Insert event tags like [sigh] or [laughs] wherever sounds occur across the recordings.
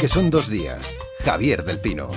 que son dos días. Javier del Pino.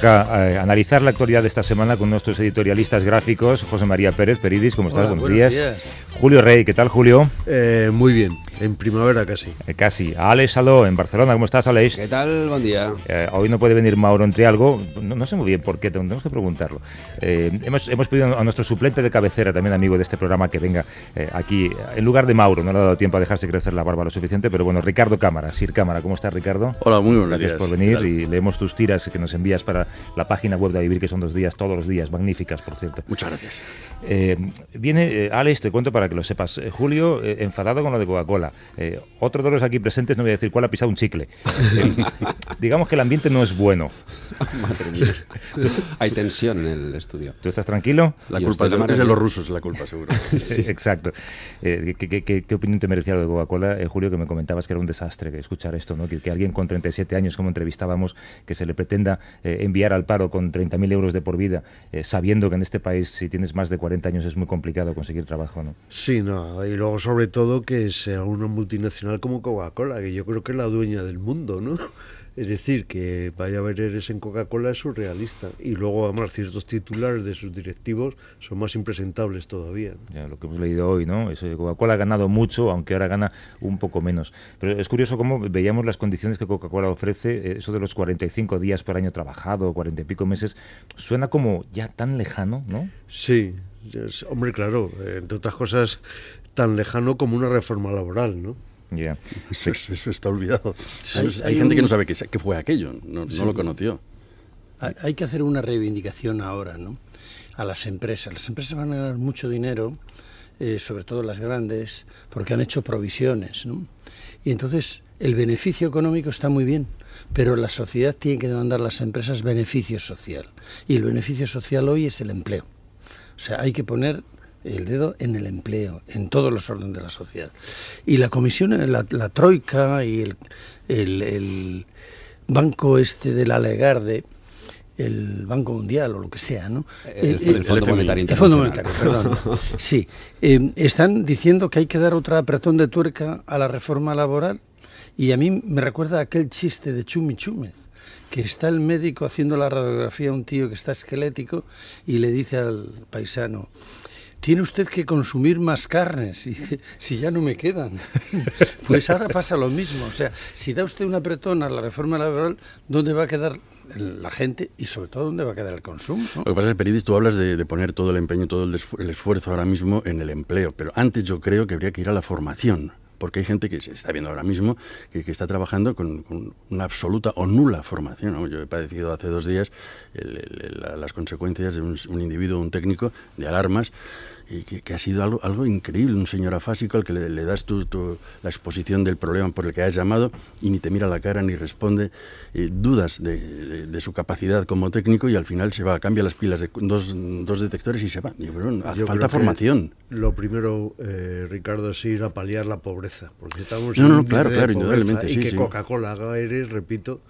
Toca eh, analizar la actualidad de esta semana con nuestros editorialistas gráficos, José María Pérez, Peridis, ¿cómo estás? buenos, días. Julio Rey, ¿qué tal Julio? Eh, muy bien, en primavera casi. Eh, casi. Alex Saló, en Barcelona, ¿cómo estás Alex? ¿Qué tal? Buen día. hoy no puede venir Mauro entre algo, no, sé muy bien por qué, tenemos que preguntarlo. hemos, hemos pedido a nuestro suplente de cabecera, también amigo de este programa, que venga aquí, en lugar de Mauro, no le ha dado tiempo a dejarse crecer la barba lo suficiente, pero bueno, Ricardo Cámara, Sir Cámara, ¿cómo estás Ricardo? Hola, muy buenos Gracias por venir y leemos tus tiras que nos envías para la página web de Vivir, que son dos días, todos los días, magníficas, por cierto. Muchas gracias. Eh, viene, eh, Alex, te cuento para que lo sepas, eh, Julio, enfadado con lo de Coca-Cola. Otro de los aquí presentes, no voy a decir cuál, ha pisado un chicle. [laughs] digamos que el ambiente no es bueno. Hay tensión en el estudio. ¿Tú estás tranquilo? La culpa es de, los rusos, la culpa, seguro. [laughs] Exacto. ¿qué, opinión te merecía lo de Coca-Cola, Julio, que me comentabas que era un desastre escuchar esto, ¿no? que, que, alguien con 37 años, como entrevistábamos, que se le pretenda enviar al paro con 30.000 euros de por vida, sabiendo que en este país, si tienes más de 40 años es muy complicado conseguir trabajo, ¿no? Sí, no, y luego sobre todo que sea una multinacional como Coca-Cola, que yo creo que es la dueña del mundo, ¿no? [laughs] Es decir, que vaya a haber eres en Coca-Cola es surrealista. Y luego, además, ciertos titulares de sus directivos son más impresentables todavía. Ya, lo que hemos leído hoy, ¿no? Eso Coca-Cola ha ganado mucho, aunque ahora gana un poco menos. Pero es curioso cómo veíamos las condiciones que Coca-Cola ofrece, eh, eso de los 45 días por año trabajado, 40 y pico meses, suena como ya tan lejano, ¿no? Sí, hombre, claro, entre otras cosas, tan lejano como una reforma laboral, ¿no? Ya. Eso, está olvidado. hay, gente que no sabe qué, fue aquello, no, lo conoció. Hay, que hacer una reivindicación ahora, ¿no? A las empresas. Las empresas van a ganar mucho dinero, eh, sobre todo las grandes, porque han hecho provisiones, ¿no? Y entonces el beneficio económico está muy bien, pero la sociedad tiene que demandar a las empresas beneficio social. Y el beneficio social hoy es el empleo. O sea, hay que poner el dedo en el empleo, en todos los órdenes de la sociedad. Y la comisión, la, la troika y el, el, banco este de la Legarde, el Banco Mundial o lo que sea, ¿no? El, Fondo Monetario El Fondo Monetario, perdón. [laughs] Sí, eh, están diciendo que hay que dar otra apretón de tuerca a la reforma laboral y a mí me recuerda aquel chiste de Chumi Chúmez que está el médico haciendo la radiografía a un tío que está esquelético y le dice al paisano, tiene usted que consumir más carnes, [laughs] y si ya no me quedan. Pues ahora pasa lo mismo, o sea, si da usted una apretón a la reforma laboral, ¿dónde va a quedar la gente y sobre todo dónde va a quedar el consumo. Lo que pasa es Peridis, tú hablas de, poner todo el empeño, todo el, esfuerzo ahora mismo en el empleo, pero antes yo creo que habría que ir a la formación porque hay gente que se está viendo ahora mismo que, está trabajando con, una absoluta o nula formación. Yo he padecido hace dos días las consecuencias de un, individuo, un técnico, de alarmas y que, ha sido algo, algo increíble, un señor afásico al que le, das tu, la exposición del problema por el que has llamado y ni te mira la cara ni responde, eh, dudas de, su capacidad como técnico y al final se va, cambia las pilas de dos, dos detectores y se va. Y, hace falta formación. Lo primero, eh, Ricardo, es ir a paliar la pobreza, porque estamos no, no, claro, claro, indudablemente, y que Coca-Cola haga eres, repito,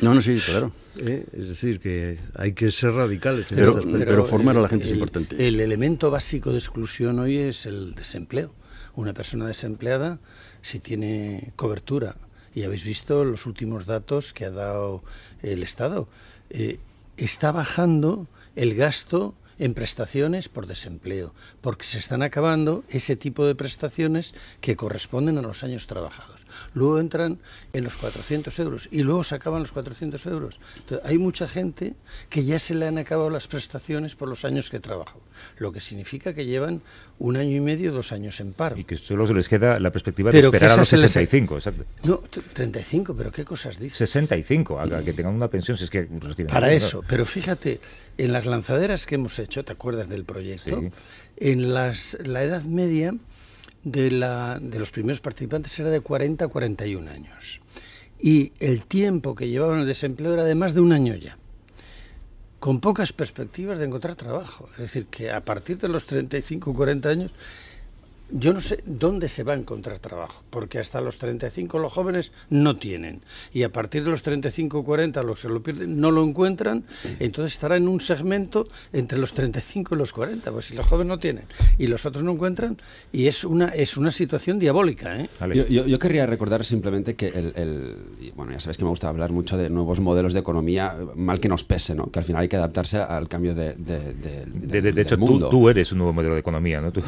no, no, sí, claro. Eh, es decir, que hay que ser radicales. pero, pero, formar a la gente es importante. El elemento básico de exclusión hoy es el desempleo. Una persona desempleada, si tiene cobertura, y habéis visto los últimos datos que ha dado el Estado, eh, está bajando el gasto en prestaciones por desempleo, porque se están acabando ese tipo de prestaciones que corresponden a los años trabajados. Luego entran en los 400 euros y luego se acaban los 400 euros. Entonces, hay mucha gente que ya se le han acabado las prestaciones por los años que trabajado, lo que significa que llevan un año y medio, dos años en paro. Y que solo se les queda la perspectiva de esperar a los 65, exacto. No, 35, pero ¿qué cosas dices? 65, a, que tengan una pensión, si es que Para eso, pero fíjate, en las lanzaderas que hemos hecho, ¿te acuerdas del proyecto? En las, la edad media de, la, de los primeros participantes era de 40 a 41 años. Y el tiempo que llevaban el desempleo era de más de un año ya con pocas perspectivas de encontrar trabajo. Es decir, que a partir de los 35 o 40 años yo no sé dónde se va a encontrar trabajo, porque hasta los 35 los jóvenes no tienen, y a partir de los 35 o 40 los que lo pierden no lo encuentran, entonces estará en un segmento entre los 35 y los 40, pues si los jóvenes no tienen y los otros no encuentran, y es una, es una situación diabólica. ¿eh? Yo, querría recordar simplemente que el, bueno, ya sabes que me gusta hablar mucho de nuevos modelos de economía, mal que nos pese, ¿no? que al final hay que adaptarse al cambio de, de, de, hecho, Tú, eres un nuevo modelo de economía, ¿no? Tú,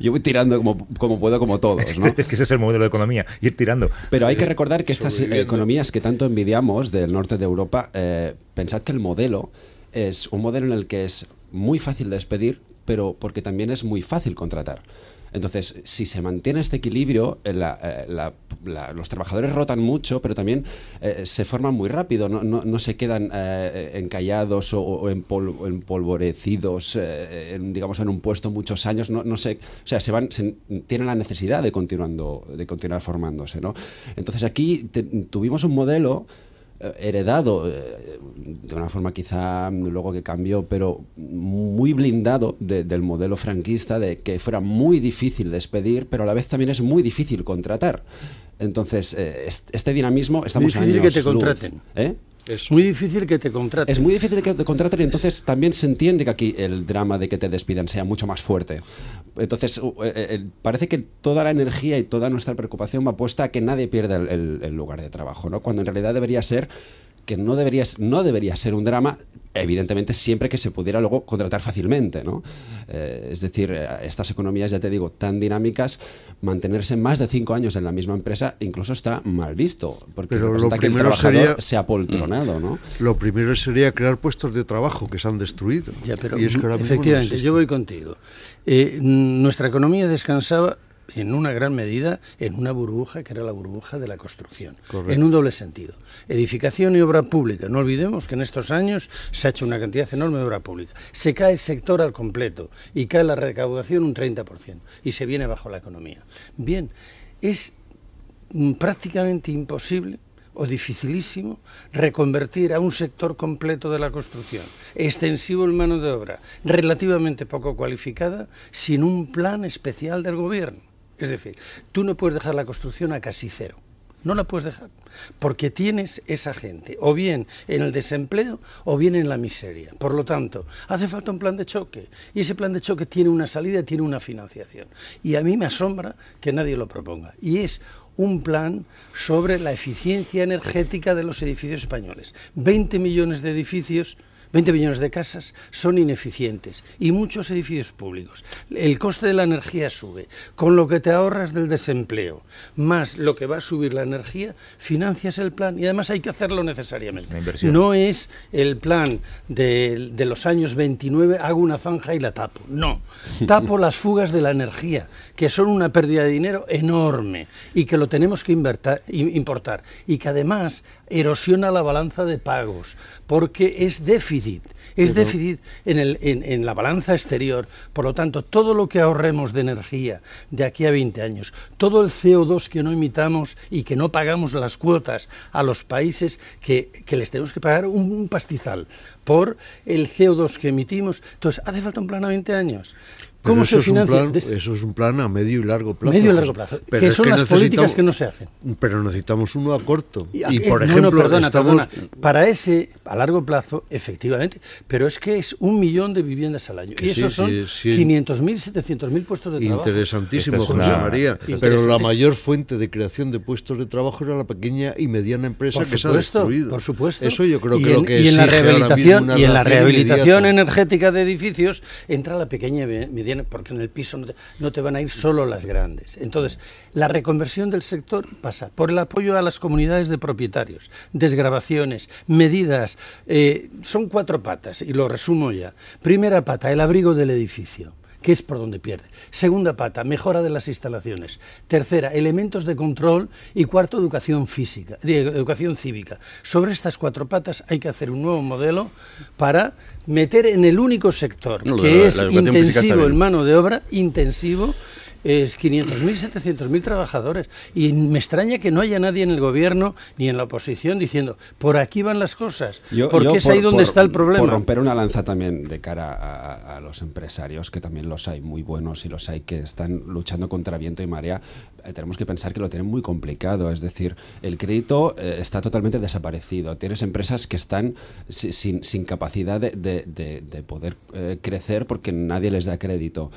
yo voy tirando como, como puedo, como todos, ¿no? [laughs] es que ese es el modelo de economía, ir tirando. Pero hay que recordar que estas economías que tanto envidiamos del norte de Europa, eh, pensad que el modelo es un modelo en el que es muy fácil despedir, pero porque también es muy fácil contratar. Entonces, si se mantiene este equilibrio, eh, eh, los trabajadores rotan mucho, pero también eh, se forman muy rápido, no, se quedan encallados o, empolvorecidos, digamos, en un puesto muchos años, no, o sea, se van, tienen la necesidad de, continuando, de continuar formándose. ¿no? Entonces, aquí tuvimos un modelo eh, heredado eh, de una forma quizá luego que cambió, pero muy blindado del modelo franquista de que fuera muy difícil despedir, pero a la vez también es muy difícil contratar. Entonces, eh, este dinamismo estamos años que te contraten. Es muy difícil que te contraten. Es muy difícil que te contraten y entonces también se entiende que aquí el drama de que te despidan sea mucho más fuerte. Entonces parece que toda la energía y toda nuestra preocupación va puesta a que nadie pierda el, el lugar de trabajo, ¿no? Cuando en realidad debería ser que no debería, no debería ser un drama, evidentemente siempre que se pudiera luego contratar fácilmente. ¿no? Eh, es decir, eh, estas economías, ya te digo, tan dinámicas, mantenerse más de cinco años en la misma empresa incluso está mal visto, porque Pero lo que el trabajador se ha poltronado. ¿no? Lo primero sería crear puestos de trabajo que se han destruido. y es que efectivamente, yo voy contigo. Eh, nuestra economía descansaba en una gran medida en una burbuja que era la burbuja de la construcción, en un doble sentido. Edificación y obra pública. No olvidemos que en estos años se ha hecho una cantidad enorme de obra pública. Se cae el sector al completo y cae la recaudación un 30% y se viene bajo la economía. Bien, es prácticamente imposible o dificilísimo reconvertir a un sector completo de la construcción, extensivo en mano de obra, relativamente poco cualificada, sin un plan especial del gobierno. Es decir, tú no puedes dejar la construcción a casi cero. No la puedes dejar, porque tienes esa gente, o bien en el desempleo, o bien en la miseria. Por lo tanto, hace falta un plan de choque, y ese plan de choque tiene una salida, tiene una financiación. Y a mí me asombra que nadie lo proponga. Y es un plan sobre la eficiencia energética de los edificios españoles. 20 millones de edificios 20 millones de casas son ineficientes y muchos edificios públicos. El coste de la energía sube. Con lo que te ahorras del desempleo, más lo que va a subir la energía, financias el plan y además hay que hacerlo necesariamente. No es el plan de, de los años 29, hago una zanja y la tapo. No, [laughs] tapo las fugas de la energía, que son una pérdida de dinero enorme y que lo tenemos que importar y que además erosiona la balanza de pagos porque es déficit. Es déficit en, el, en, la balanza exterior. Por lo tanto, todo lo que ahorremos de energía de aquí a 20 años, todo el CO2 que no emitamos y que no pagamos las cuotas a los países que, les tenemos que pagar un, pastizal por el CO2 que emitimos. Entonces, ¿hace falta un plan a 20 años? ¿Cómo se financia? eso es un plan a medio y largo plazo. Medio y largo plazo. que son las políticas que no se hacen. Pero necesitamos uno a corto. Y, por ejemplo, perdona, estamos... para ese a largo plazo, efectivamente, pero es que es un millón de viviendas al año. y esos son 500.000, 700.000 puestos de trabajo. Interesantísimo, José María. Pero la mayor fuente de creación de puestos de trabajo era la pequeña y mediana empresa que se ha destruido. Por supuesto. Eso yo creo que lo que y en la rehabilitación y en la rehabilitación energética de edificios entra la pequeña y mediana porque en el piso no te, van a ir solo las grandes. Entonces, la reconversión del sector pasa por el apoyo a las comunidades de propietarios, desgrabaciones, medidas. Eh, son cuatro patas, y lo resumo ya. Primera pata, el abrigo del edificio que es por donde pierde. Segunda pata, mejora de las instalaciones. Tercera, elementos de control. Y cuarto, educación física, educación cívica. Sobre estas cuatro patas hay que hacer un nuevo modelo para meter en el único sector que es intensivo en mano de obra, intensivo, es 500.000, 700.000 trabajadores. Y me extraña que no haya nadie en el gobierno ni en la oposición diciendo, por aquí van las cosas, porque es ahí donde está el problema. Por romper una lanza también de cara a, los empresarios, que también los hay muy buenos y los hay que están luchando contra viento y marea, tenemos que pensar que lo tienen muy complicado. Es decir, el crédito eh, está totalmente desaparecido. Tienes empresas que están sin, sin capacidad de, de, poder eh, crecer porque nadie les da crédito.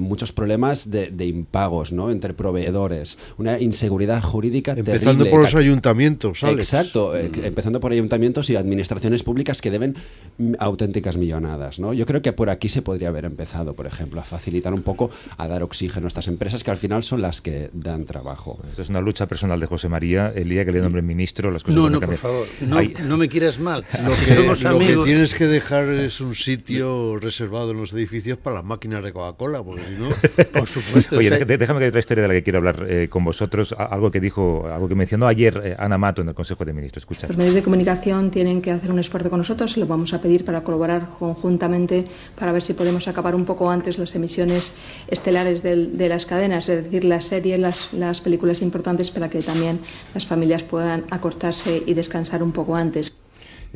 muchos problemas de impagos ¿no? entre proveedores, una inseguridad jurídica empezando por los ayuntamientos, Exacto, eh, mm. empezando por ayuntamientos y administraciones públicas que deben mm, auténticas millonadas. ¿no? Yo creo que por aquí se podría haber empezado, por ejemplo, a facilitar un poco, a dar oxígeno a estas empresas que al final son las que dan trabajo. Esto es una lucha personal de José María. El día que le nombre ministro, las cosas no, no, por favor, no, me quieras mal. [laughs] Lo, que, lo que, tienes que dejar es un sitio reservado en los edificios para las máquinas de Coca-Cola, porque si no, [laughs] por supuesto. Oye, déjame que hay otra historia de la que quiero hablar eh, con vosotros. Algo que dijo, algo que mencionó ayer eh, Ana Mato en el Consejo de Ministros. Escucha. Los medios de comunicación tienen que hacer un esfuerzo con nosotros. Se lo vamos a pedir para colaborar conjuntamente para ver si podemos acabar un poco antes las emisiones estelares de las cadenas, es decir, las series, las, las películas importantes para que también las familias puedan acortarse y descansar un poco antes.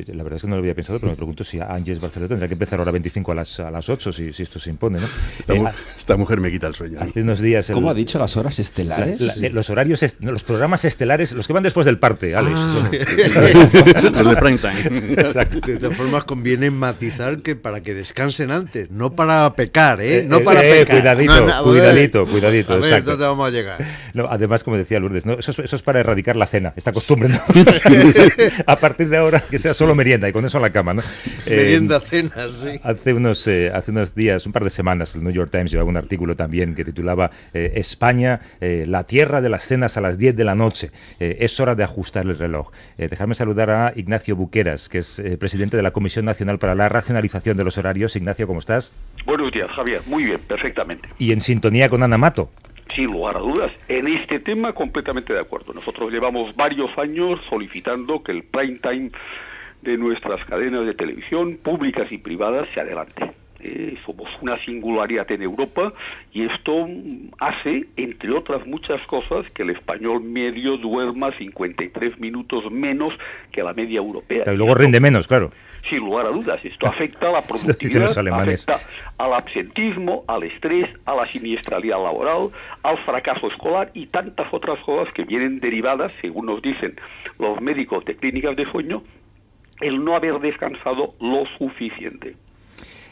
La verdad es que no lo había pensado, pero me [laughs] pregunto si Ángeles Barcelona tendrá que empezar ahora 25 a las, a las 8, si, si esto se impone. ¿no? Esta, mujer me quita el sueño. Hace unos días. ¿Cómo ha dicho las horas estelares? los horarios, los programas estelares, los que van después del parte, Alex. Ah. [laughs] los de prime time. Exacto. De todas formas, conviene matizar que para que descansen antes, no para pecar, ¿eh? No para eh, pecar. Cuidadito, cuidadito, cuidadito. A ver, exacto. ¿dónde vamos a llegar? No, además, como decía Lourdes, ¿no? eso, es, eso es para erradicar la cena, esta costumbre. ¿no? [laughs] a partir de ahora, que sea solo merienda y con eso la cama, ¿no? [laughs] Merienda, eh, cena, sí. Hace unos, eh, hace unos días, un par de semanas, el New York Times llevaba un artículo también que titulaba eh, España, la tierra de las cenas a las 10 de la noche. es hora de ajustar el reloj. dejarme saludar a Ignacio Buqueras, que es presidente de la Comisión Nacional para la Racionalización de los Horarios. Ignacio, ¿cómo estás? Buenos días, Javier. Muy bien, perfectamente. Y en sintonía con Ana Mato. Sin lugar a dudas, en este tema completamente de acuerdo. Nosotros llevamos varios años solicitando que el prime time de nuestras cadenas de televisión, públicas y privadas, se adelante. Eh, somos una singularidad en Europa y esto hace, entre otras muchas cosas, que el español medio duerma 53 minutos menos que la media europea. y luego rinde menos, claro. Sin lugar a dudas, esto [laughs] afecta a la productividad, afecta al absentismo, al estrés, a la siniestralidad laboral, al fracaso escolar y tantas otras cosas que vienen derivadas, según nos dicen los médicos de clínicas de sueño, el no haber descansado lo suficiente.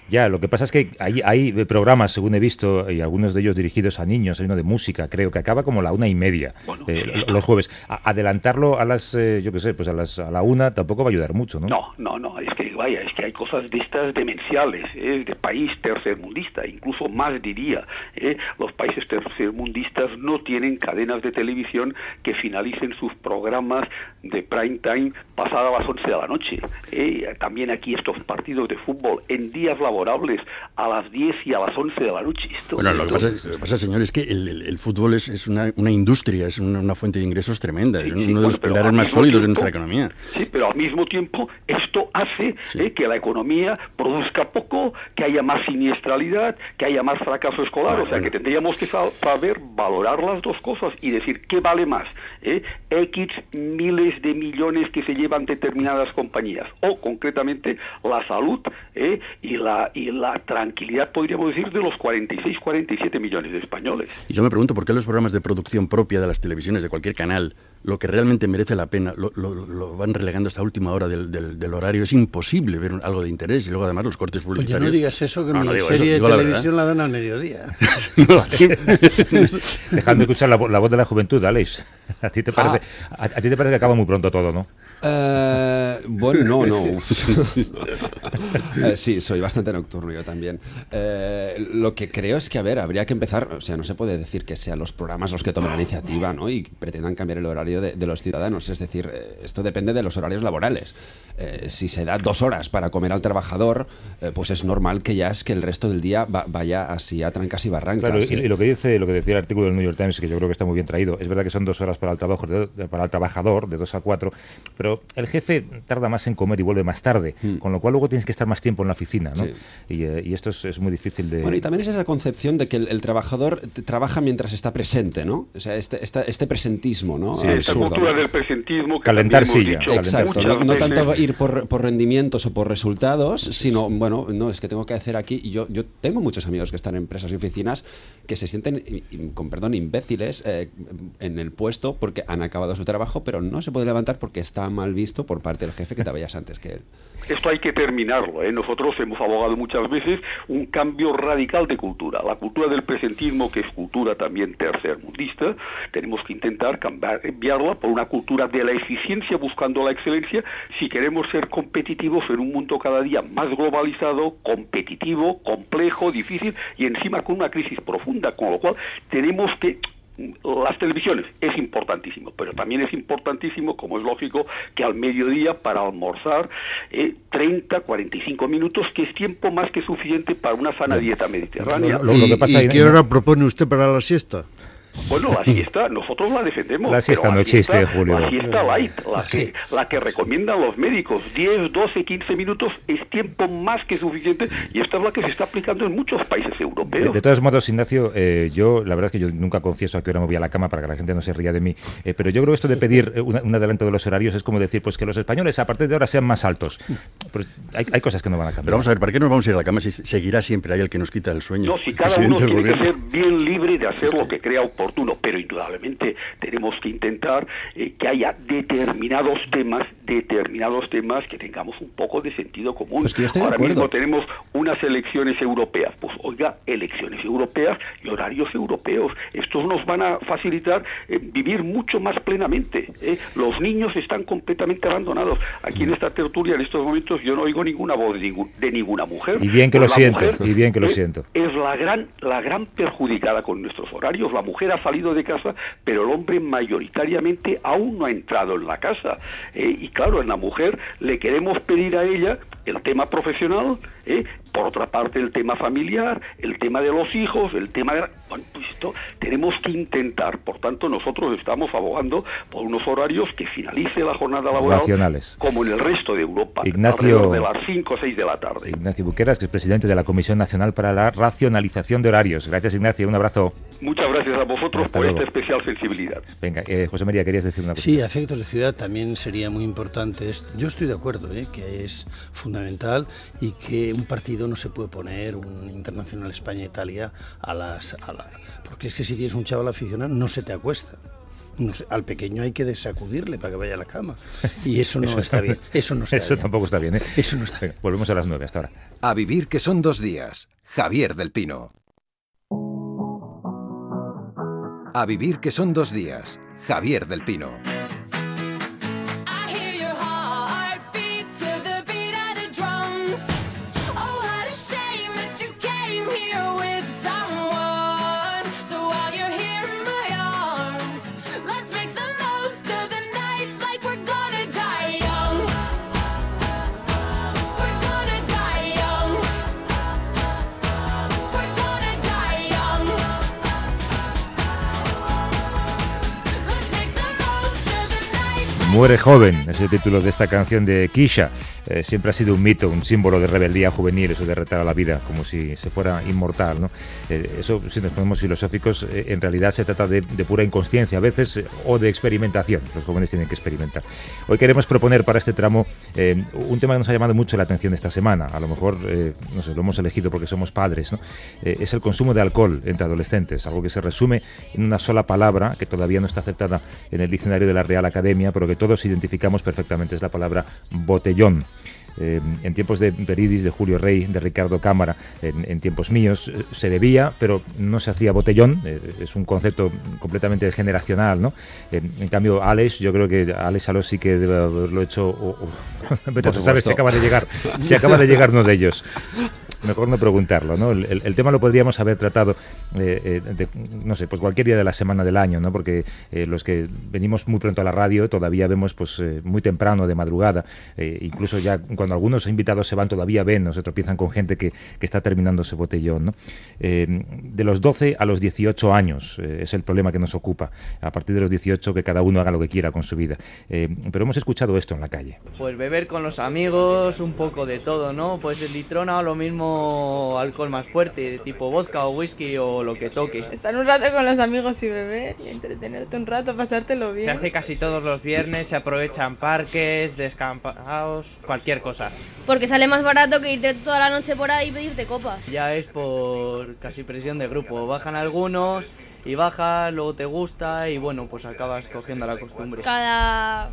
Ya, lo que pasa es que hay, hay programas, según he visto, y algunos de ellos dirigidos a niños, hay uno de música, creo, que acaba como la una y media eh, los jueves. adelantarlo a las, eh, yo qué sé, pues a, las, a la una tampoco va a ayudar mucho, ¿no? No, no, no, es que vaya, es que hay cosas de estas demenciales, ¿eh? de país tercermundista, incluso más diría, los países tercermundistas no tienen cadenas de televisión que finalicen sus programas de prime time pasada las 11 de la noche. También aquí estos partidos de fútbol en días laborales a las 10 y a las 11 de la noche. bueno, lo que, pasa, señor, es que el, fútbol es, es una, una, industria, es una, fuente de ingresos tremenda, es uno de los pilares más sólidos de nuestra economía. Sí, pero al mismo tiempo esto hace eh, que la economía produzca poco, que haya más siniestralidad, que haya más fracaso escolar. o sea, que tendríamos que saber valorar las dos cosas y decir qué vale más. ¿eh? X miles de millones que se llevan determinadas compañías, o concretamente la salud ¿eh? y la y la tranquilidad, podríamos decir, de los 46, 47 millones de españoles. Y yo me pregunto por qué los programas de producción propia de las televisiones, de cualquier canal, lo que realmente merece la pena, lo, van relegando hasta última hora del, del, horario. Es imposible ver algo de interés y luego además los cortes publicitarios. Pues ya no digas eso, que mi serie de televisión la, dan al mediodía. [laughs] Dejadme escuchar la, voz de la juventud, Alex. [laughs] ¿A ti, te parece, a, ti te parece que acaba muy pronto todo, ¿no? Eh, bueno, no, no. [laughs] Eh, sí, soy bastante nocturno yo también. Eh, lo que creo es que, a ver, habría que empezar, o sea, no se puede decir que sean los programas los que tomen la iniciativa ¿no? y pretendan cambiar el horario de, los ciudadanos. Es decir, esto depende de los horarios laborales. si se da dos horas para comer al trabajador, pues es normal que ya es que el resto del día vaya así a trancas y barrancas. Claro, y, lo que dice, lo que decía el artículo del New York Times, que yo creo que está muy bien traído, es verdad que son dos horas para el, trabajo, para el trabajador, de dos a cuatro, pero el jefe tarda más en comer y vuelve más tarde, hmm. con lo cual luego tienes que estar más tiempo en la oficina, ¿no? Eh, y, esto es, muy difícil de... Bueno, y también es esa concepción de que el, trabajador trabaja mientras está presente, ¿no? O sea, este, este presentismo, ¿no? Sí, esta cultura del presentismo... calentar silla. Exacto, no, tanto ir por, por, rendimientos o por resultados, sino, bueno, no, es que tengo que hacer aquí... Yo, yo tengo muchos amigos que están en empresas y oficinas que se sienten, con perdón, imbéciles eh, en el puesto porque han acabado su trabajo, pero no se puede levantar porque está mal visto por parte del jefe que te vayas antes que él. Esto hay que terminarlo. ¿eh? Nosotros hemos abogado muchas veces un cambio radical de cultura. La cultura del presentismo, que es cultura también tercermundista, tenemos que intentar cambiarla por una cultura de la eficiencia buscando la excelencia si queremos ser competitivos en un mundo cada día más globalizado, competitivo, complejo, difícil y encima con una crisis profunda, con lo cual tenemos que las televisiones es importantísimo, pero también es importantísimo, como es lógico, que al mediodía para almorzar eh, 30, 45 minutos, que es tiempo más que suficiente para una sana dieta mediterránea. ¿Y, qué hora propone usted para la siesta? Bueno, la siesta, nosotros la defendemos. La siesta no existe, Julio. La siesta light, la que, la que recomiendan los médicos, 10, 12, 15 minutos es tiempo más que suficiente y esta es la que se está aplicando en muchos países europeos. De, todos modos, Ignacio, eh, yo la verdad es que yo nunca confieso a qué hora me voy a la cama para que la gente no se ría de mí, eh, pero yo creo que esto de pedir un, adelanto de los horarios es como decir pues que los españoles a partir de ahora sean más altos. hay, hay, cosas que no van a cambiar. Pero vamos a ver, ¿para qué nos vamos a ir a la cama si seguirá siempre ahí el que nos quita el sueño? No, si cada uno tiene que ser bien libre de hacer lo que crea oportuno, pero indudablemente tenemos que intentar eh, que haya determinados temas, determinados temas que tengamos un poco de sentido común. Pues Ahora mismo tenemos unas elecciones europeas, pues oiga, elecciones europeas y horarios europeos. Estos nos van a facilitar eh, vivir mucho más plenamente. ¿eh? Los niños están completamente abandonados. Aquí en esta tertulia, en estos momentos, yo no oigo ninguna voz de, ninguna mujer. Y bien que lo siento, y bien que lo siento. Es la gran, la gran perjudicada con nuestros horarios. La mujer ha salido de casa, pero el hombre mayoritariamente aún no ha entrado en la casa. ¿eh? y claro, en la mujer le queremos pedir a ella el tema profesional, ¿eh? Por otra parte el tema familiar, el tema de los hijos, el tema de... Bueno, pues esto tenemos que intentar, por tanto nosotros estamos abogando por unos horarios que finalice la jornada laboral como en el resto de Europa, Ignacio, de las 5 o 6 de la tarde. Ignacio Buqueras, que es presidente de la Comisión Nacional para la Racionalización de Horarios. Gracias Ignacio, un abrazo. Muchas gracias a vosotros por esta especial sensibilidad. Venga, eh, José María, querías decir una cosa. Sí, efectos de ciudad también sería muy importante. Yo estoy de acuerdo, ¿eh? que es fundamental y que un partido no se puede poner un Internacional España-Italia a las... porque es que si tienes un chaval aficionado no se te acuesta. al pequeño hay que desacudirle para que vaya a la cama. [laughs] Y eso no está bien. Eso no está Eso tampoco está bien. ¿eh? Eso no está bien. Volvemos a las nueve hasta ahora. A vivir que son dos días. Javier del Pino. A vivir que son dos días. Javier del Pino. Muere joven, es el título de esta canción de Kisha. Eh, siempre ha sido un mito, un símbolo de rebeldía juvenil, eso de retar a la vida, como si se fuera inmortal. ¿no? Eh, eso, si nos ponemos filosóficos, eh, en realidad se trata de, pura inconsciencia a veces o de experimentación. Los jóvenes tienen que experimentar. Hoy queremos proponer para este tramo un tema que nos ha llamado mucho la atención esta semana. A lo mejor, no sé, lo hemos elegido porque somos padres. es el consumo de alcohol entre adolescentes, algo que se resume en una sola palabra que todavía no está aceptada en el diccionario de la Real Academia, pero que todos identificamos perfectamente. Es la palabra botellón. Eh, en tiempos de Peridis, de Julio Rey, de Ricardo Cámara, en, tiempos míos, eh, se bebía, pero no se hacía botellón, es un concepto completamente generacional, ¿no? en cambio, Alex, yo creo que Alex Aló sí que debe haberlo hecho, o, [laughs] sabes, se acaba de llegar, se [laughs] acaba de llegar uno de ellos mejor no preguntarlo, ¿no? El, tema lo podríamos haber tratado, eh, eh, no sé, pues cualquier día de la semana del año, ¿no? Porque eh, los que venimos muy pronto a la radio todavía vemos, pues, muy temprano, de madrugada, incluso ya cuando algunos invitados se van todavía ven, no se tropiezan con gente que, que está terminando ese botellón, ¿no? de los 12 a los 18 años es el problema que nos ocupa. A partir de los 18 que cada uno haga lo que quiera con su vida. pero hemos escuchado esto en la calle. Pues beber con los amigos, un poco de todo, ¿no? Pues el litrona o lo mismo alcohol más fuerte, tipo vodka o whisky o lo que toque. Estar un rato con los amigos y beber y entretenerte un rato, pasártelo bien. Se hace casi todos los viernes, se aprovechan parques, descampados, cualquier cosa. Porque sale más barato que irte toda la noche por ahí y pedirte copas. Ya es por casi presión de grupo. Bajan algunos y bajas, luego te gusta y bueno, pues acabas cogiendo la costumbre. Cada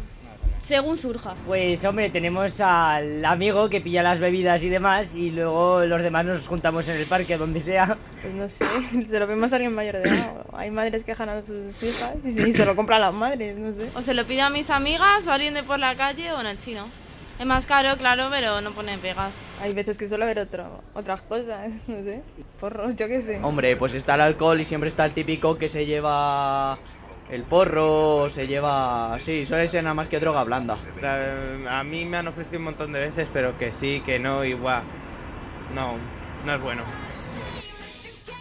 según surja. Pues hombre, tenemos al amigo que pilla las bebidas y demás y luego los demás nos juntamos en el parque, donde sea. Pues no sé, [laughs] se lo vemos a alguien mayor de edad. Hay madres que dejan a sus hijas y se lo compran las madres, no sé. O se lo pide a mis amigas o a alguien de por la calle o en el chino. Es más caro, claro, pero no pone pegas. Hay veces que suele haber otro, otras cosas, [laughs] no sé, porros, yo qué sé. Hombre, pues está el alcohol y siempre está el típico que se lleva el porro se lleva... Sí, suele ser nada más que droga blanda. A mí me han ofrecido un montón de veces, pero que sí, que no, igual. No, no es bueno.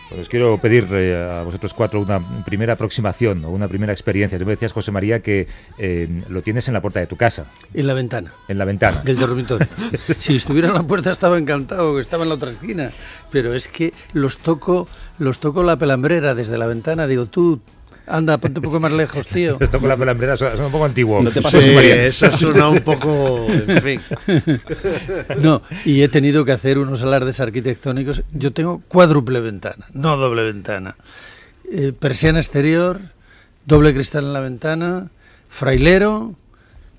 Pues os quiero pedir eh, a vosotros cuatro una primera aproximación o una primera experiencia. Tú me decías, José María, que eh, lo tienes en la puerta de tu casa. En la ventana. En la ventana. Del dormitorio. [laughs] si estuviera en la puerta estaba encantado, que estaba en la otra esquina. Pero es que los toco, los toco la pelambrera desde la ventana. Digo, tú Anda, ponte un poco más lejos, tío. Esto con la pelambrera suena un poco antiguo. No te pases, sí, María. Eso suena un poco. En fin. [laughs] No, y he tenido que hacer unos alardes arquitectónicos. Yo tengo cuádruple ventana, no doble ventana. Eh, persiana exterior, doble cristal en la ventana, frailero,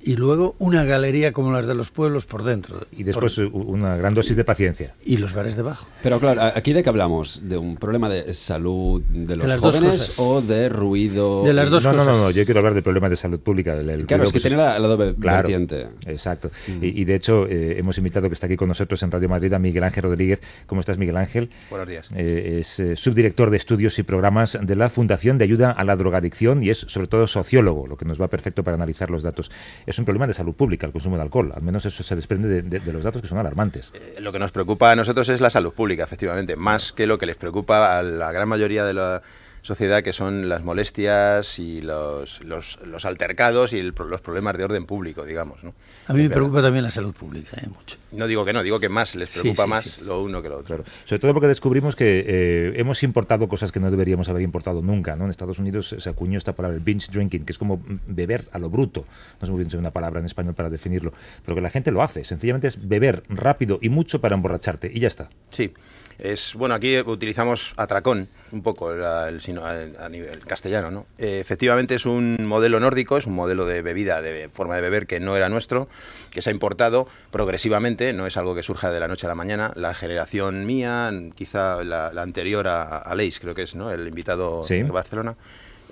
y luego una galería como las de los pueblos por dentro. Y después una gran dosis de paciencia. Y los bares debajo. Pero claro, aquí de qué hablamos, de un problema de salud de los jóvenes o de ruido. De las dos no, cosas. No, no, no, yo quiero hablar de problemas de salud pública. claro, es que tiene la, doble vertiente. Exacto. Mm. Y, de hecho eh, hemos invitado que está aquí con nosotros en Radio Madrid a Miguel Ángel Rodríguez. ¿Cómo estás, Miguel Ángel? Buenos días. Eh, es eh, subdirector de estudios y programas de la Fundación de Ayuda a la Drogadicción y es sobre todo sociólogo, lo que nos va perfecto para analizar los datos. Es un problema de salud pública al consumo de alcohol. Al menos eso se desprende de, los datos que son alarmantes. Eh, lo que nos preocupa a nosotros es la salud pública, efectivamente, más que lo que les preocupa a la gran mayoría de la sociedad que son las molestias y los, los, altercados y los problemas de orden público, digamos. ¿no? A mí me preocupa también la salud pública, ¿eh? mucho. No digo que no, digo que más, les preocupa más lo uno que lo otro. Sobre todo porque descubrimos que eh, hemos importado cosas que no deberíamos haber importado nunca. ¿no? En Estados Unidos se acuñó esta palabra, el binge drinking, que es como beber a lo bruto. No sé muy bien si hay una palabra en español para definirlo, pero que la gente lo hace. Sencillamente es beber rápido y mucho para emborracharte y ya está. Sí. Es, bueno, aquí utilizamos atracón, un poco el, a nivel castellano, ¿no? Eh, efectivamente es un modelo nórdico, es un modelo de bebida, de forma de beber que no era nuestro, que se ha importado progresivamente, no es algo que surja de la noche a la mañana. La generación mía, quizá la, anterior a, a, Leis, creo que es, ¿no? El invitado de Barcelona.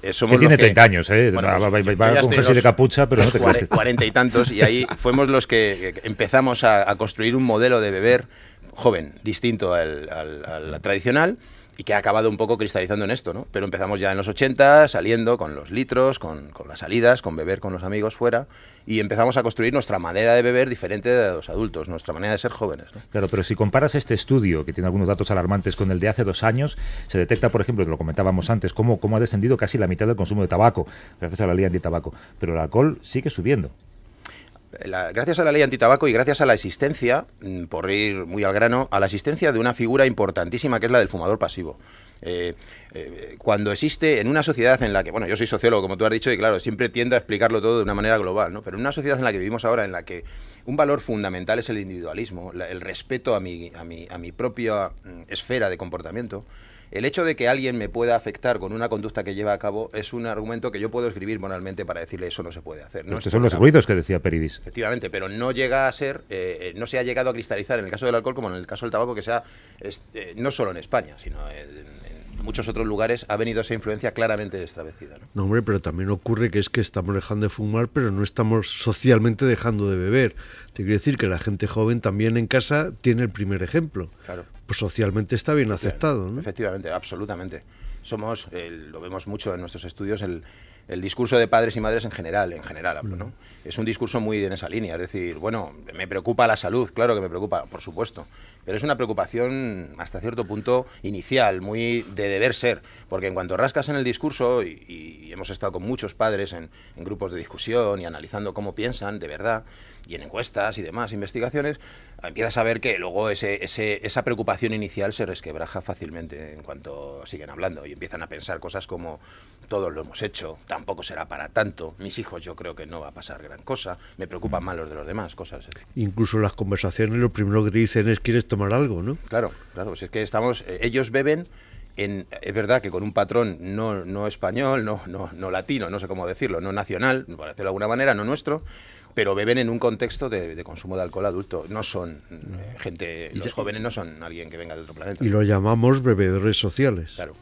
Eh, que tiene 30 años, ¿eh? va, con jersey de capucha, pero no te 40 [laughs] y tantos, y ahí fuimos los que empezamos a, a construir un modelo de beber joven, distinto al, al, tradicional y que ha acabado un poco cristalizando en esto, ¿no? Pero empezamos ya en los 80, saliendo con los litros, con, las salidas, con beber con los amigos fuera, y empezamos a construir nuestra manera de beber diferente de los adultos, nuestra manera de ser jóvenes. Claro, pero si comparas este estudio, que tiene algunos datos alarmantes, con el de hace dos años, se detecta, por ejemplo, lo comentábamos antes, cómo, cómo ha descendido casi la mitad del consumo de tabaco, gracias a la ley anti-tabaco, pero el alcohol sigue subiendo gracias a la ley antitabaco y gracias a la existencia, mm, por ir muy al grano, a la existencia de una figura importantísima que es la del fumador pasivo. Eh, eh, cuando existe en una sociedad en la que, bueno, yo soy sociólogo, como tú has dicho, y claro, siempre tiendo a explicarlo todo de una manera global, ¿no? Pero en una sociedad en la que vivimos ahora, en la que un valor fundamental es el individualismo, el respeto a mi, a mi, a mi propia mm, esfera de comportamiento, el hecho de que alguien me pueda afectar con una conducta que lleva a cabo es un argumento que yo puedo escribir moralmente para decirle eso no se puede hacer. No Estos son los ruidos que decía Peridis. Efectivamente, pero no llega a ser, eh, eh, no se ha llegado a cristalizar en el caso del alcohol como en el caso del tabaco, que sea eh, no solo en España, sino en, muchos otros lugares ha venido esa influencia claramente destablecida. ¿no? ¿no? hombre, pero también ocurre que es que estamos dejando de fumar, pero no estamos socialmente dejando de beber. Te quiero decir que la gente joven también en casa tiene el primer ejemplo. Claro pues socialmente está bien aceptado. ¿no? Efectivamente, absolutamente. Somos, lo vemos mucho en nuestros estudios, el, el discurso de padres y madres en general, en general hablo, ¿no? Es un discurso muy en esa línea, es decir, bueno, me preocupa la salud, claro que me preocupa, por supuesto, pero es una preocupación hasta cierto punto inicial, muy de deber ser, porque en cuanto rascas en el discurso, y, hemos estado con muchos padres en, grupos de discusión y analizando cómo piensan de verdad, y en encuestas y demás investigaciones, empiezas a ver que luego ese, esa preocupación inicial se resquebraja fácilmente en cuanto siguen hablando y empiezan a pensar cosas como todos lo hemos hecho, tampoco será para tanto, mis hijos yo creo que no va a pasar gran cosa, me preocupan más los de los demás, cosas. Incluso las conversaciones lo primero que te dicen es quieres tomar algo, ¿no? Claro, claro, pues es que estamos, eh, ellos beben en, es verdad que con un patrón no, no español, no, no, no latino, no sé cómo decirlo, no nacional, por decirlo de alguna manera, no nuestro, pero beben en un contexto de, consumo de alcohol adulto. No son eh, gente, los jóvenes no son alguien que venga de otro planeta. Y lo llamamos bebedores sociales. Claro.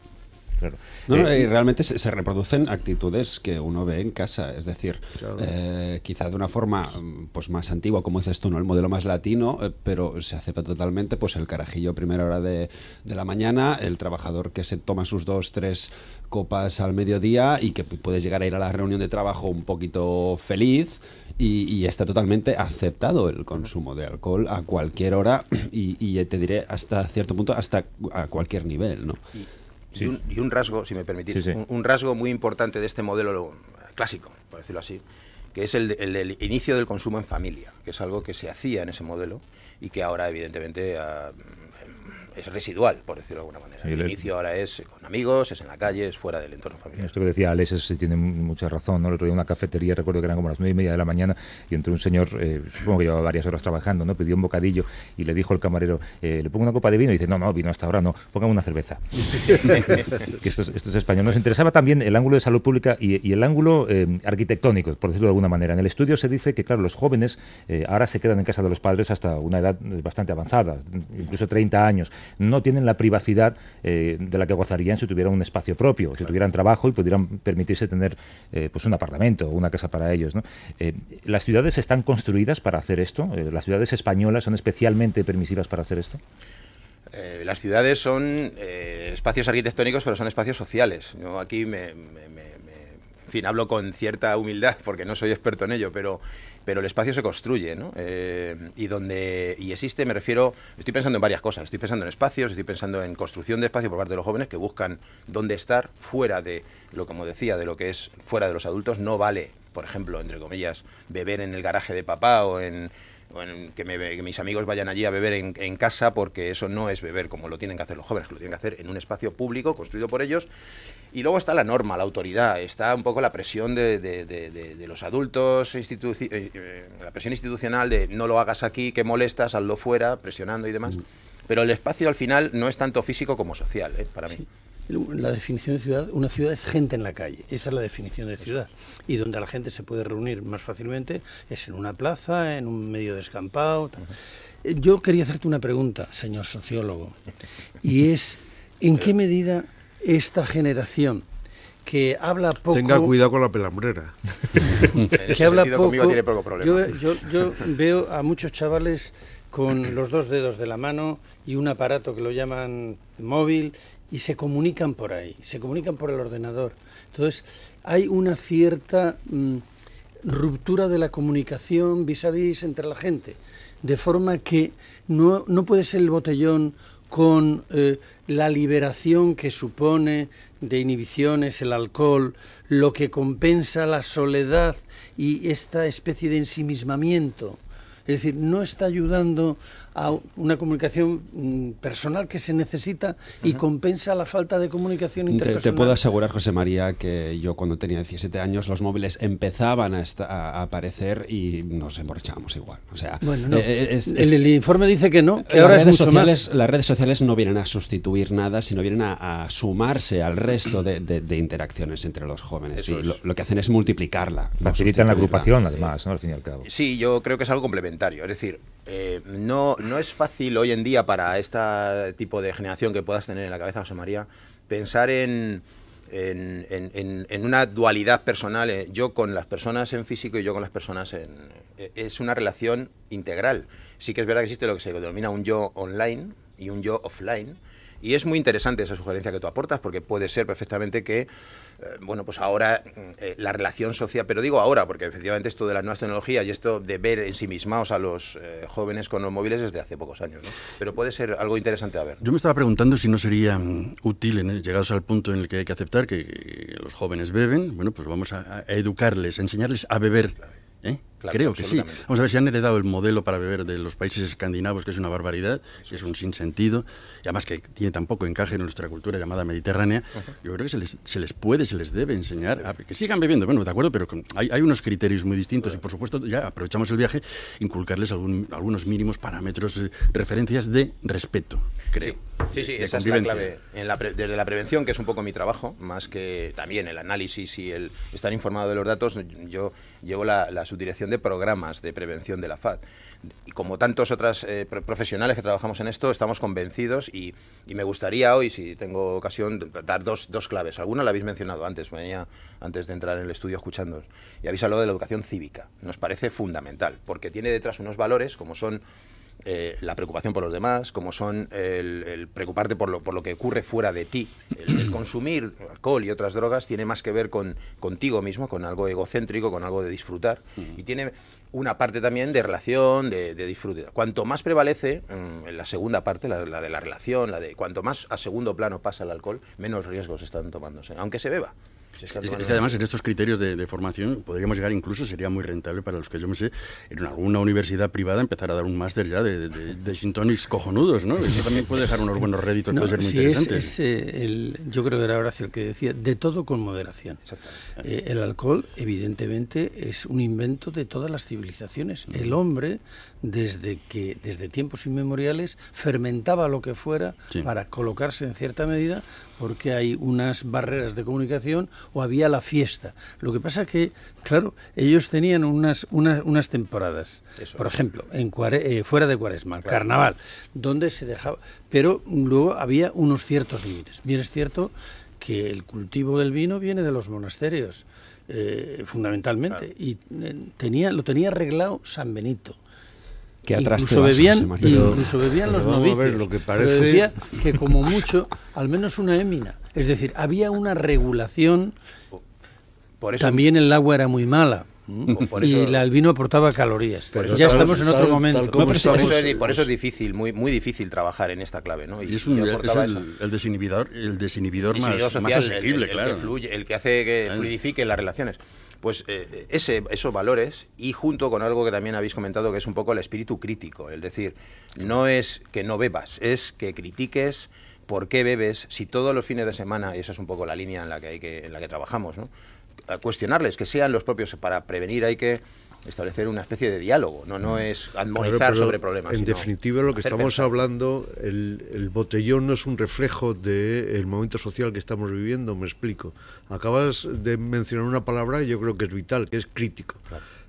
No, eh, y realmente se, reproducen actitudes que uno ve en casa, es decir, eh, quizá de una forma pues más antigua, como dices tú, ¿no? el modelo más latino, eh, pero se acepta totalmente pues el carajillo a primera hora de, la mañana, el trabajador que se toma sus dos, tres copas al mediodía y que puede llegar a ir a la reunión de trabajo un poquito feliz. Y, está totalmente aceptado el consumo de alcohol a cualquier hora [clears throat] y, te diré hasta cierto punto hasta a cualquier nivel, ¿no? Y, un, rasgo, si me permitís, Un, rasgo muy importante de este modelo clásico, por decirlo así, que es el, el, inicio del consumo en familia, que es algo que se hacía en ese modelo y que ahora evidentemente ah, es residual, por decirlo de alguna manera. el inicio ahora es con amigos, es en la calle, es fuera del entorno familiar. Esto que decía Alex tiene mucha razón. ¿no? El otro día una cafetería, recuerdo que eran como las nueve y media de la mañana, y entró un señor, eh, supongo que llevaba varias horas trabajando, ¿no? pidió un bocadillo y le dijo al camarero, eh, ¿le pongo una copa de vino? Y dice, no, no, vino hasta ahora, no, póngame una cerveza. [laughs] que esto, es español. Nos interesaba también el ángulo de salud pública y, el ángulo eh, arquitectónico, por decirlo de alguna manera. En el estudio se dice que, claro, los jóvenes ahora se quedan en casa de los padres hasta una edad bastante avanzada, incluso 30 años. No tienen la privacidad eh, de la que gozarían si tuvieran un espacio propio, si tuvieran trabajo y pudieran permitirse tener eh, pues un apartamento o una casa para ellos. Eh, ¿Las ciudades están construidas para hacer esto? ¿Las ciudades españolas son especialmente permisivas para hacer esto? las ciudades son espacios arquitectónicos, pero son espacios sociales. Yo aquí me, fin, hablo con cierta humildad porque no soy experto en ello, pero pero el espacio se construye, ¿no? Eh, y donde y existe, me refiero, estoy pensando en varias cosas, estoy pensando en espacios, estoy pensando en construcción de espacio por parte de los jóvenes que buscan dónde estar fuera de lo como decía, de lo que es fuera de los adultos, no vale, por ejemplo, entre comillas, beber en el garaje de papá o en que, mis amigos vayan allí a beber en, casa, porque eso no es beber como lo tienen que hacer los jóvenes, que lo tienen que hacer en un espacio público construido por ellos. Y luego está la norma, la autoridad, está un poco la presión de, los adultos, eh, eh, la presión institucional de no lo hagas aquí, que molestas, hazlo fuera, presionando y demás. Mm. Pero el espacio al final no es tanto físico como social, ¿eh? para mí. La definición de ciudad, una ciudad es gente en la calle, esa es la definición de ciudad. Y donde la gente se puede reunir más fácilmente es en una plaza, en un medio descampado. Eh, yo quería hacerte una pregunta, señor sociólogo, y es, ¿en qué medida esta generación que habla poco... Tenga cuidado con la pelambrera. [laughs] que habla poco... Yo, yo, yo veo a muchos chavales con los dos dedos de la mano y un aparato que lo llaman móvil y se comunican por ahí, se comunican por el ordenador. Entonces, hay una cierta mm, ruptura de la comunicación vis a vis entre la gente, de forma que no, no puede ser el botellón con eh, la liberación que supone de inhibiciones el alcohol, lo que compensa la soledad y esta especie de ensimismamiento Es decir, no está ayudando a una comunicación mm, personal que se necesita y compensa la falta de comunicación Te, interpersonal. te puedo asegurar, José María, que yo cuando tenía 17 años los móviles empezaban a, esta- a aparecer y nos emborrachábamos igual. O sea, Bueno, no. eh, es- el, es- el informe dice que no, que las ahora es redes, mucho sociales, más. las redes sociales no vienen a sustituir nada, sino vienen a, a sumarse al resto de, de- de interacciones entre los jóvenes. Y lo, lo que hacen es multiplicarla. no Facilitan la sustituirla. agrupación, además, ¿no? Al fin y al cabo. Sí, yo creo que es algo complementario. Es decir, eh, no, no es fácil hoy en día para este tipo de generación que puedas tener en la cabeza, José María, pensar en, en, en- una dualidad personal, eh, yo con las personas en físico y yo con las personas en... eh, es una relación integral. Sí que es verdad que existe lo que se denomina un yo online y un yo offline. Y es muy interesante esa sugerencia que tú aportas, porque puede ser perfectamente que, bueno, pues ahora eh, la relación social, pero digo ahora, porque efectivamente esto de las nuevas tecnologías y esto de ver ensimismados a los eh, jóvenes con los móviles es de hace pocos años, ¿no? Pero puede ser algo interesante a ver. Yo me estaba preguntando si no sería mm, útil, en llegados al punto en el que hay que aceptar que, que los jóvenes beben, bueno, pues vamos a, a educarles, a enseñarles a beber. ¿eh? Claro, Creo que sí. Vamos a ver si han heredado el modelo para beber de los países escandinavos, que es una barbaridad, que es un sinsentido, y además que tiene tan poco encaje en nuestra cultura llamada mediterránea. Yo creo que se les, se les puede, se les debe enseñar a que sigan bebiendo, bueno, de acuerdo, pero hay, hay unos criterios muy distintos y por supuesto ya aprovechamos el viaje, inculcarles algún- algunos mínimos parámetros, eh, referencias de respeto, creo. Sí, sí, esa es la clave. En la pre- desde la prevención, que es un poco mi trabajo, más que también el análisis y el estar informado de los datos, yo llevo la, la subdirección de programas de prevención de la FAD. Y como tantos otros profesionales que trabajamos en esto, estamos convencidos y, me gustaría hoy, si tengo ocasión, dar dos, dos claves. Alguna la habéis mencionado antes, venía antes de entrar en el estudio escuchándoos, y habéis hablado de la educación cívica. Nos parece fundamental, porque tiene detrás unos valores como son eh, la preocupación por los demás, como son el, el preocuparte por lo, por lo que ocurre fuera de ti. El, el [clears throat] consumir alcohol y otras drogas tiene más que ver con contigo mismo, con algo egocéntrico, con algo de disfrutar. Y tiene una parte también de relación, de, de disfrute. Cuanto más prevalece mm, en la segunda parte, la, la de la relación, la de cuanto más a segundo plano pasa el alcohol, menos riesgos están tomándose, aunque se beba. Es, que además en estos criterios de, de formación podríamos llegar incluso, sería muy rentable para los que yo me sé, en alguna universidad privada empezar a dar un máster ya de, de, de gin tonics cojonudos, ¿no? Eso también puede dejar unos buenos réditos, No, puede ser muy sí, es, interesante. es, eh, el, yo creo que era Horacio el que decía, de todo con moderación. Eh, el alcohol, evidentemente, es un invento de todas las civilizaciones. El hombre, desde que desde tiempos inmemoriales, fermentaba lo que fuera Sí. para colocarse en cierta medida, porque hay unas barreras de comunicación o había la fiesta. Lo que pasa que, claro, ellos tenían unas, unas, unas temporadas. Eso Por ejemplo, en cuare- eh, fuera de Cuaresma, Claro. carnaval, donde se dejaba. Pero luego había unos ciertos límites. Bien es cierto que el cultivo del vino viene de los monasterios, eh, fundamentalmente, y eh, tenía, lo tenía arreglado San Benito. Qué atraste incluso bebían, María. incluso bebían Pero los vamos a novicios. ver, lo que Pero parece- decía que como mucho, al menos una émina. Es decir, había una regulación. Por eso- También el agua era muy mala. Por- y la- el vino aportaba calorías. Por eso ya tal- estamos en otro tal- momento. por, eso, es, por eso es difícil, muy, muy difícil trabajar en esta clave, ¿no? Y es, un, es aportaba el, desinhibidor, el desinhibidor, más, Diseñador más social, el- asequible, el, el claro. que fluye, el que hace que fluidifique las relaciones. Pues eh, ese, esos valores y junto con algo que también habéis comentado que es un poco el espíritu crítico, es decir, no es que no bebas, es que critiques por qué bebes, si todos los fines de semana, y esa es un poco la línea en la que, hay que, en la que trabajamos, ¿no? A cuestionarles, que sean los propios, para prevenir hay que establecer una especie de diálogo, no, no es Claro, admonizar pero sobre problemas. En definitiva, lo que estamos pensar. hablando, el, el botellón no es un reflejo del momento social que estamos viviendo, me explico. Acabas de mencionar una palabra que yo creo que es vital, que es crítico.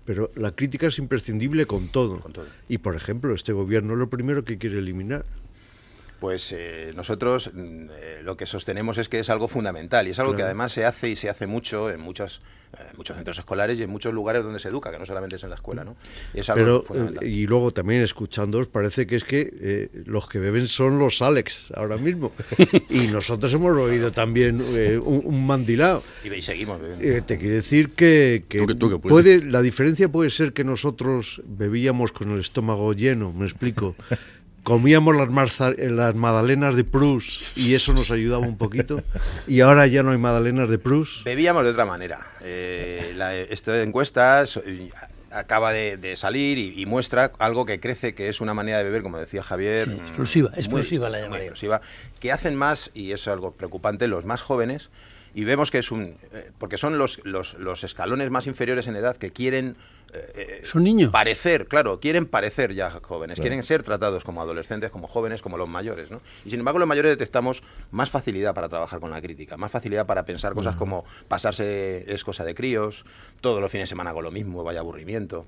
Pero la crítica es imprescindible con todo. todo. Y, por ejemplo, este gobierno lo primero que quiere eliminar. Pues eh, nosotros mm, eh, lo que sostenemos es que es algo fundamental y es algo que además se hace y se hace mucho en muchos, eh, muchos centros escolares y en muchos lugares donde se educa, que no solamente es en la escuela, ¿no? Y es algo Pero, fundamental. eh, y luego también escuchándoos, parece que es que eh, los que beben son los Alex ahora mismo. [laughs] y nosotros hemos oído también eh, un, un mandilao. y, y seguimos bebiendo. Eh, te quiere decir que, que Tú que- tú que puede, la diferencia puede ser que nosotros bebíamos con el estómago lleno, me explico. [laughs] Comíamos las, marza- las magdalenas de Proust y eso nos ayudaba un poquito. Y ahora ya no hay magdalenas de Proust. Bebíamos de otra manera. Eh, la, esto de encuestas, eh, acaba de, salir y, muestra algo que crece, que es una manera de beber, como decía Javier. Mm, explosiva, explosiva la llamaría. Explosiva, que hacen más, y es algo preocupante, los más jóvenes, y vemos que es un... Eh, porque son los, los, los escalones más inferiores en edad que quieren eh, Son niños. Parecer, claro, quieren parecer ya jóvenes, quieren ser tratados como adolescentes, como jóvenes, como los mayores, ¿no? Y sin embargo, los mayores detectamos más facilidad para trabajar con la crítica, más facilidad para pensar cosas como pasarse es cosa de críos, todos los fines de semana con lo mismo, vaya aburrimiento.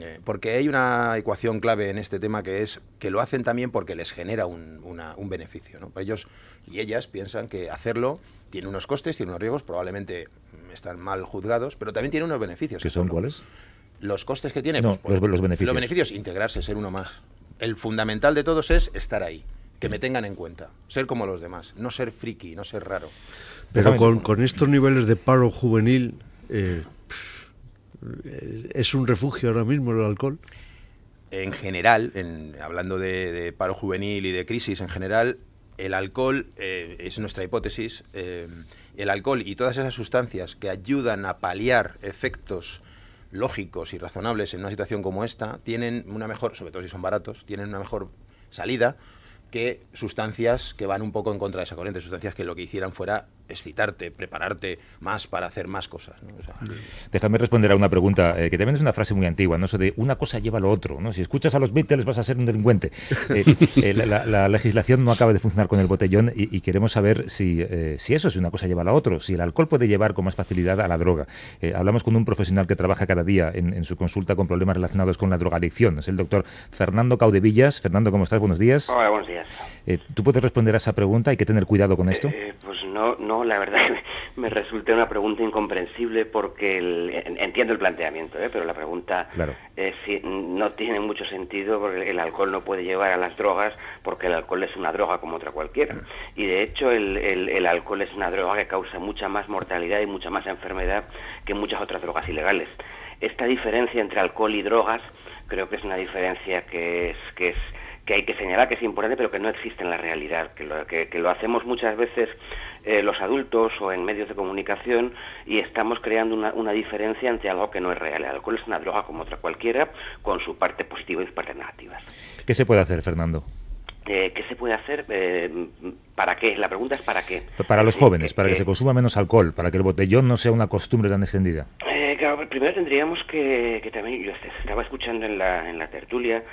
Eh, porque hay una ecuación clave en este tema que es que lo hacen también porque les genera un, un beneficio. ¿no? Ellos y ellas piensan que hacerlo tiene unos costes, tiene unos riesgos, probablemente están mal juzgados, pero también tiene unos beneficios. ¿Qué son cuáles? los costes que tiene, pues, pues, los, beneficios. Los beneficios, integrarse, ser uno más. El fundamental de todos es estar ahí, que me tengan en cuenta, ser como los demás, no ser friki, no ser raro. Pero con, estos niveles de paro juvenil, eh, ¿es un refugio ahora mismo el alcohol? En general, en, hablando de, paro juvenil y de crisis en general, el alcohol, eh, es nuestra hipótesis, eh, el alcohol y todas esas sustancias que ayudan a paliar efectos lógicos y razonables en una situación como esta tienen una mejor, sobre todo si son baratos, tienen una mejor salida que sustancias que van un poco en contra de esa corriente, sustancias que lo que hicieran fuera excitarte, prepararte más para hacer más cosas. Déjame responder a una pregunta eh, que también es una frase muy antigua, ¿no? Eso de una cosa lleva a lo otro, ¿no? Si escuchas a los Beatles vas a ser un delincuente. Eh, [laughs] eh, la, legislación no acaba de funcionar con el botellón y, queremos saber si, si eso, si una cosa lleva a la otra, si el alcohol puede llevar con más facilidad a la droga. hablamos con un profesional que trabaja cada día en, su consulta con problemas relacionados con la drogadicción, es el doctor Fernando Caudevillas. Fernando, ¿cómo estás? Buenos días. Hola, buenos días. ¿Tú puedes responder a esa pregunta? ¿Hay que tener cuidado con esto? pues no, no la verdad [laughs] me resulta una pregunta incomprensible porque entiendo el planteamiento, ¿eh? pero la pregunta no tiene mucho sentido porque el alcohol no puede llevar a las drogas porque el alcohol es una droga como otra cualquiera. Y de hecho el, el alcohol es una droga que causa mucha más mortalidad y mucha más enfermedad que muchas otras drogas ilegales. Esta diferencia entre alcohol y drogas creo que es una diferencia que es, que es que hay que señalar que es importante, pero que no existe en la realidad, que lo, que, lo hacemos muchas veces eh, los adultos o en medios de comunicación y estamos creando una, una, diferencia entre algo que no es real. El alcohol es una droga como otra cualquiera, con su parte positiva y su parte negativa. ¿Qué se puede hacer, Fernando? Eh, ¿Qué se puede hacer? Eh, ¿Para qué? La pregunta es ¿para qué? Para los jóvenes, para que se consuma menos alcohol, para que el botellón no sea una costumbre tan extendida. claro, primero tendríamos que, que también, yo estaba escuchando en la, en la tertulia,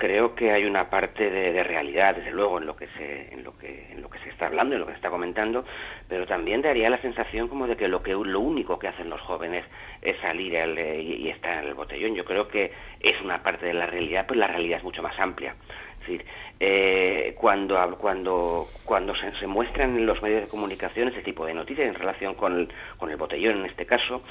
creo que hay una parte de, realidad, desde luego, en lo que se, en lo que, en lo que se está hablando, en lo que se está comentando, pero también daría la sensación como de que lo que lo único que hacen los jóvenes es salir y, estar en el botellón. Yo creo que es una parte de la realidad, pero la realidad es mucho más amplia. Es decir, eh, cuando, cuando, cuando se, se, muestran en los medios de comunicación ese tipo de noticias en relación con el, con el botellón en este caso,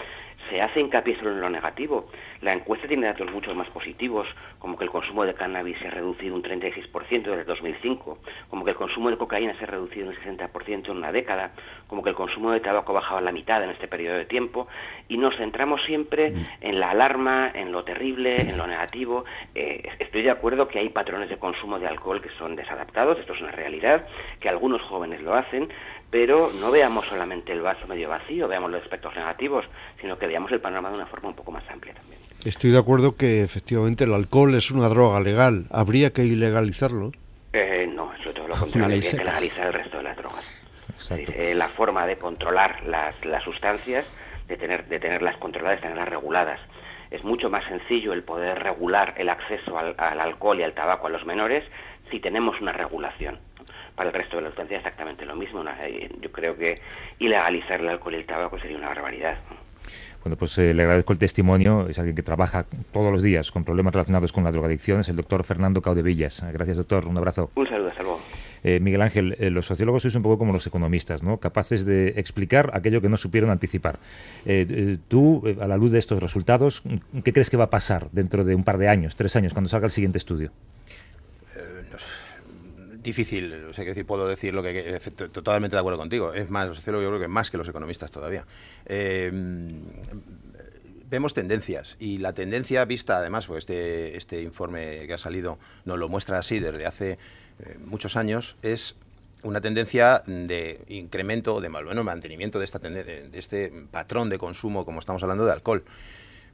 se hace hincapié solo en lo negativo. La encuesta tiene datos mucho más positivos, como que el consumo de cannabis se ha reducido un 36% desde el 2005, como que el consumo de cocaína se ha reducido un 60% en una década, como que el consumo de tabaco ha bajado a la mitad en este periodo de tiempo, y nos centramos siempre mm. en la alarma, en lo terrible, en lo negativo. Eh, estoy de acuerdo que hay patrones de consumo de alcohol que son desadaptados, esto es una realidad, que algunos jóvenes lo hacen, pero no veamos solamente el vaso medio vacío, veamos los aspectos negativos, sino que veamos el panorama de una forma un poco más amplia también. Estoy de acuerdo que efectivamente el alcohol es una droga legal. ¿Habría que ilegalizarlo? Eh, no, eso todo lo [laughs] contrario, hay que legalizar el resto de las drogas. Eh, la forma de controlar las, las sustancias, de, tener, de tenerlas controladas, tenerlas reguladas. Es mucho más sencillo el poder regular el acceso al, al alcohol y al tabaco a los menores si tenemos una regulación para el resto de la sustancia exactamente lo mismo. Eh, yo creo que ilegalizar el alcohol y el tabaco sería una barbaridad. Bueno, pues eh, le agradezco el testimonio. Es alguien que trabaja todos los días con problemas relacionados con la drogadicción. Es el doctor Fernando Caudevillas. Gracias, doctor. Un abrazo. Un saludo. Hasta luego. Eh, Miguel Ángel, los sociólogos sois un poco como los economistas, ¿no? Capaces de explicar aquello que no supieron anticipar. tú, a la luz de estos resultados, ¿qué crees que va a pasar dentro de un par de años, tres años, cuando salga el siguiente estudio? Difícil, o sea, que decir, puedo decir lo que, totalmente de acuerdo contigo. Es más, los sociólogos yo creo que más que los economistas todavía. Eh, vemos tendencias y la tendencia vista, además, pues este, este informe que ha salido nos lo muestra así desde hace eh, muchos años, es una tendencia de incremento, de bueno, mantenimiento de, esta de este patrón de consumo, como estamos hablando de alcohol.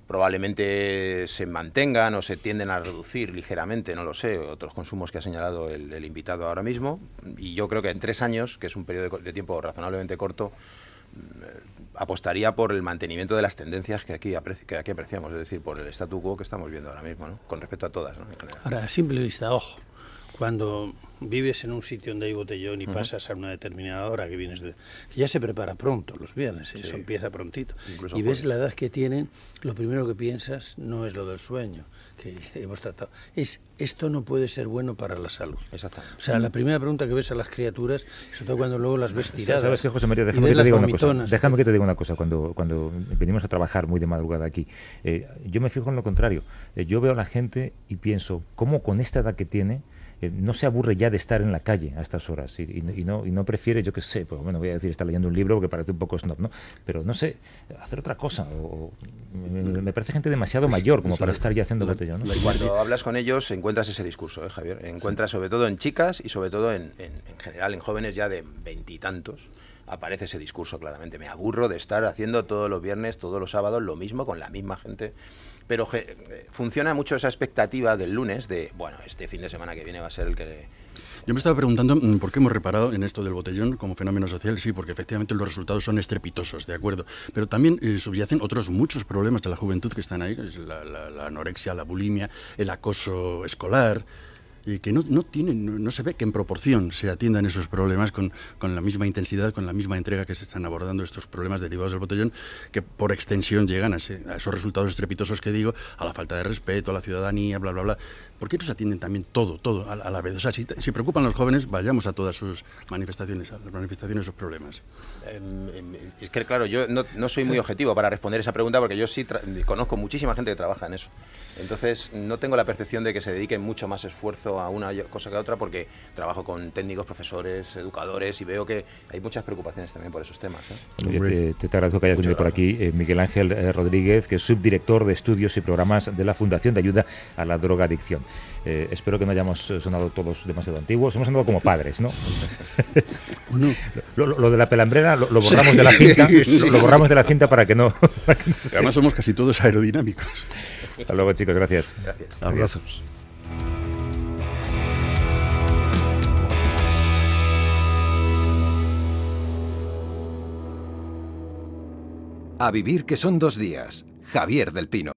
Probablemente se mantengan o se tienden a reducir ligeramente, no lo sé, otros consumos que ha señalado el, invitado ahora mismo. Y yo creo que en tres años, que es un periodo de, tiempo razonablemente corto, mm, apostaría por el mantenimiento de las tendencias que aquí, que aquí apreciamos, es decir, por el statu quo que estamos viendo ahora mismo, ¿no? con respecto a todas. ¿no? Ahora, a simple vista, ojo, cuando vives en un sitio donde hay botellón y pasas a una determinada hora que vienes de, que ya se prepara pronto los viernes, eso empieza prontito. y ves la edad que tienen, lo primero que piensas no es lo del sueño que [laughs] hemos tratado, es esto no puede ser bueno para la salud. Exactamente. O sea, la primera pregunta que ves a las criaturas, sobre todo cuando luego las ves tiradas. ¿Sabes qué, José María? Déjame que te diga una cosa. Déjame que te diga una cosa. Cuando, cuando venimos a trabajar muy de madrugada aquí, eh, yo me fijo en lo contrario. Eh, yo veo a la gente y pienso, ¿cómo con esta edad que tiene, eh, no se aburre ya de estar en la calle a estas horas y, no, y no prefiere, yo qué sé, pues bueno, voy a decir, estar leyendo un libro porque parece un poco snob, ¿no? Pero no sé, hacer otra cosa. O, me, parece gente demasiado mayor como para estar ya haciendo botellón. ¿no? Cuando hablas con ellos encuentras ese discurso, ¿eh, Javier? Encuentras sobre todo en chicas y sobre todo en, en, en general en jóvenes ya de veintitantos aparece ese discurso claramente. Me aburro de estar haciendo todos los viernes, todos los sábados lo mismo con la misma gente pero eh, funciona mucho esa expectativa del lunes de, bueno, este fin de semana que viene va a ser el que... Yo me estaba preguntando mm, por qué hemos reparado en esto del botellón como fenómeno social, sí, porque efectivamente los resultados son estrepitosos, de acuerdo, pero también eh, subyacen otros muchos problemas de la juventud que están ahí, la anorexia, la bulimia, el acoso escolar, y que no, no, tienen, no, se ve que en proporción se atiendan esos problemas con, con, la misma intensidad, con la misma entrega que se están abordando estos problemas derivados del botellón, que por extensión llegan a, a esos resultados estrepitosos que digo, a la falta de respeto, a la ciudadanía, bla, bla, bla. ¿Por qué no se atienden también todo, todo a, la vez? O sea, si, si, preocupan los jóvenes, vayamos a todas sus manifestaciones, a las manifestaciones, sus problemas. Em, em, es que, claro, yo no, no, soy muy objetivo para responder esa pregunta porque yo sí conozco muchísima gente que trabaja en eso. Entonces, no tengo la percepción de que se dediquen mucho más esfuerzo a una cosa que a otra porque trabajo con técnicos, profesores, educadores y veo que hay muchas preocupaciones también por esos temas. ¿eh? Te, te, agradezco que hayas venido por aquí, eh, Miguel Ángel eh, Rodríguez, que es subdirector de estudios y programas de la Fundación de Ayuda a la Drogadicción. Eh, espero que no hayamos sonado todos demasiado antiguos. Hemos sonado como padres, ¿no? [laughs] lo, de la pelambrera lo, borramos de la cinta, lo, borramos de la cinta para que no. [laughs] Además somos casi todos aerodinámicos. Hasta luego, chicos. Gracias. Gracias. Abrazos. A vivir que son dos días. Javier del Pino.